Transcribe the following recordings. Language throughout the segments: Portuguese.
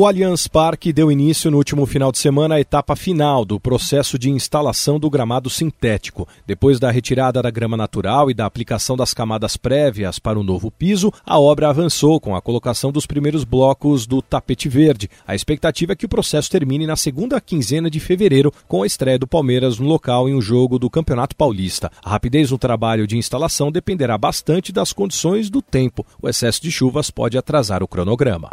O Allianz Parque deu início no último final de semana à etapa final do processo de instalação do gramado sintético. Depois da retirada da grama natural e da aplicação das camadas prévias para o novo piso, a obra avançou com a colocação dos primeiros blocos do tapete verde. A expectativa é que o processo termine na segunda quinzena de fevereiro, com a estreia do Palmeiras no local em um jogo do Campeonato Paulista. A rapidez no trabalho de instalação dependerá bastante das condições do tempo. O excesso de chuvas pode atrasar o cronograma.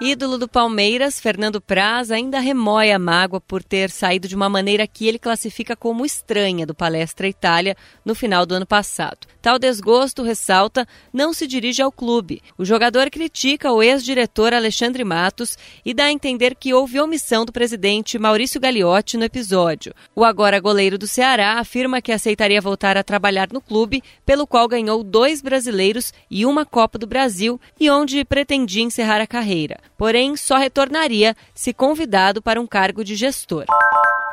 Ídolo do Palmeiras, Fernando Praz ainda remói a mágoa por ter saído de uma maneira que ele classifica como estranha do Palestra Itália no final do ano passado. Tal desgosto, ressalta, não se dirige ao clube. O jogador critica o ex-diretor Alexandre Matos e dá a entender que houve omissão do presidente Maurício Gagliotti no episódio. O agora goleiro do Ceará afirma que aceitaria voltar a trabalhar no clube, pelo qual ganhou dois brasileiros e uma Copa do Brasil e onde pretendia encerrar a carreira porém só retornaria se convidado para um cargo de gestor.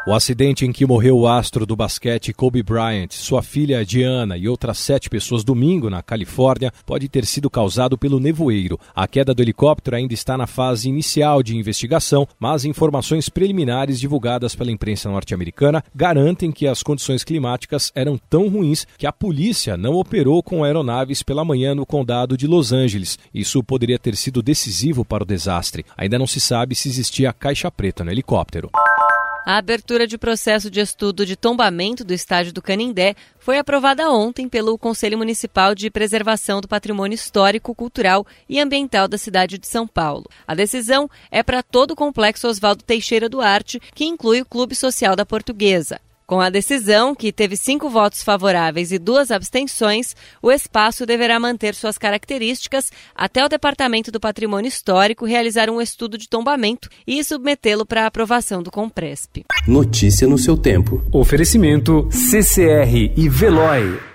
O acidente em que morreu o astro do basquete Kobe Bryant, sua filha Diana e outras sete pessoas domingo na Califórnia pode ter sido causado pelo nevoeiro. A queda do helicóptero ainda está na fase inicial de investigação, mas informações preliminares divulgadas pela imprensa norte-americana garantem que as condições climáticas eram tão ruins que a polícia não operou com aeronaves pela manhã no condado de Los Angeles. Isso poderia ter sido decisivo para o desastre. Ainda não se sabe se existia caixa preta no helicóptero. A abertura de processo de estudo de tombamento do estádio do Canindé foi aprovada ontem pelo Conselho Municipal de Preservação do Patrimônio Histórico, Cultural e Ambiental da cidade de São Paulo. A decisão é para todo o complexo Oswaldo Teixeira Duarte, que inclui o Clube Social da Portuguesa. Com a decisão, que teve cinco votos favoráveis e duas abstenções, o espaço deverá manter suas características até o Departamento do Patrimônio Histórico realizar um estudo de tombamento e submetê-lo para aprovação do Compresp. Notícia no seu tempo. Oferecimento CCR e Veloy.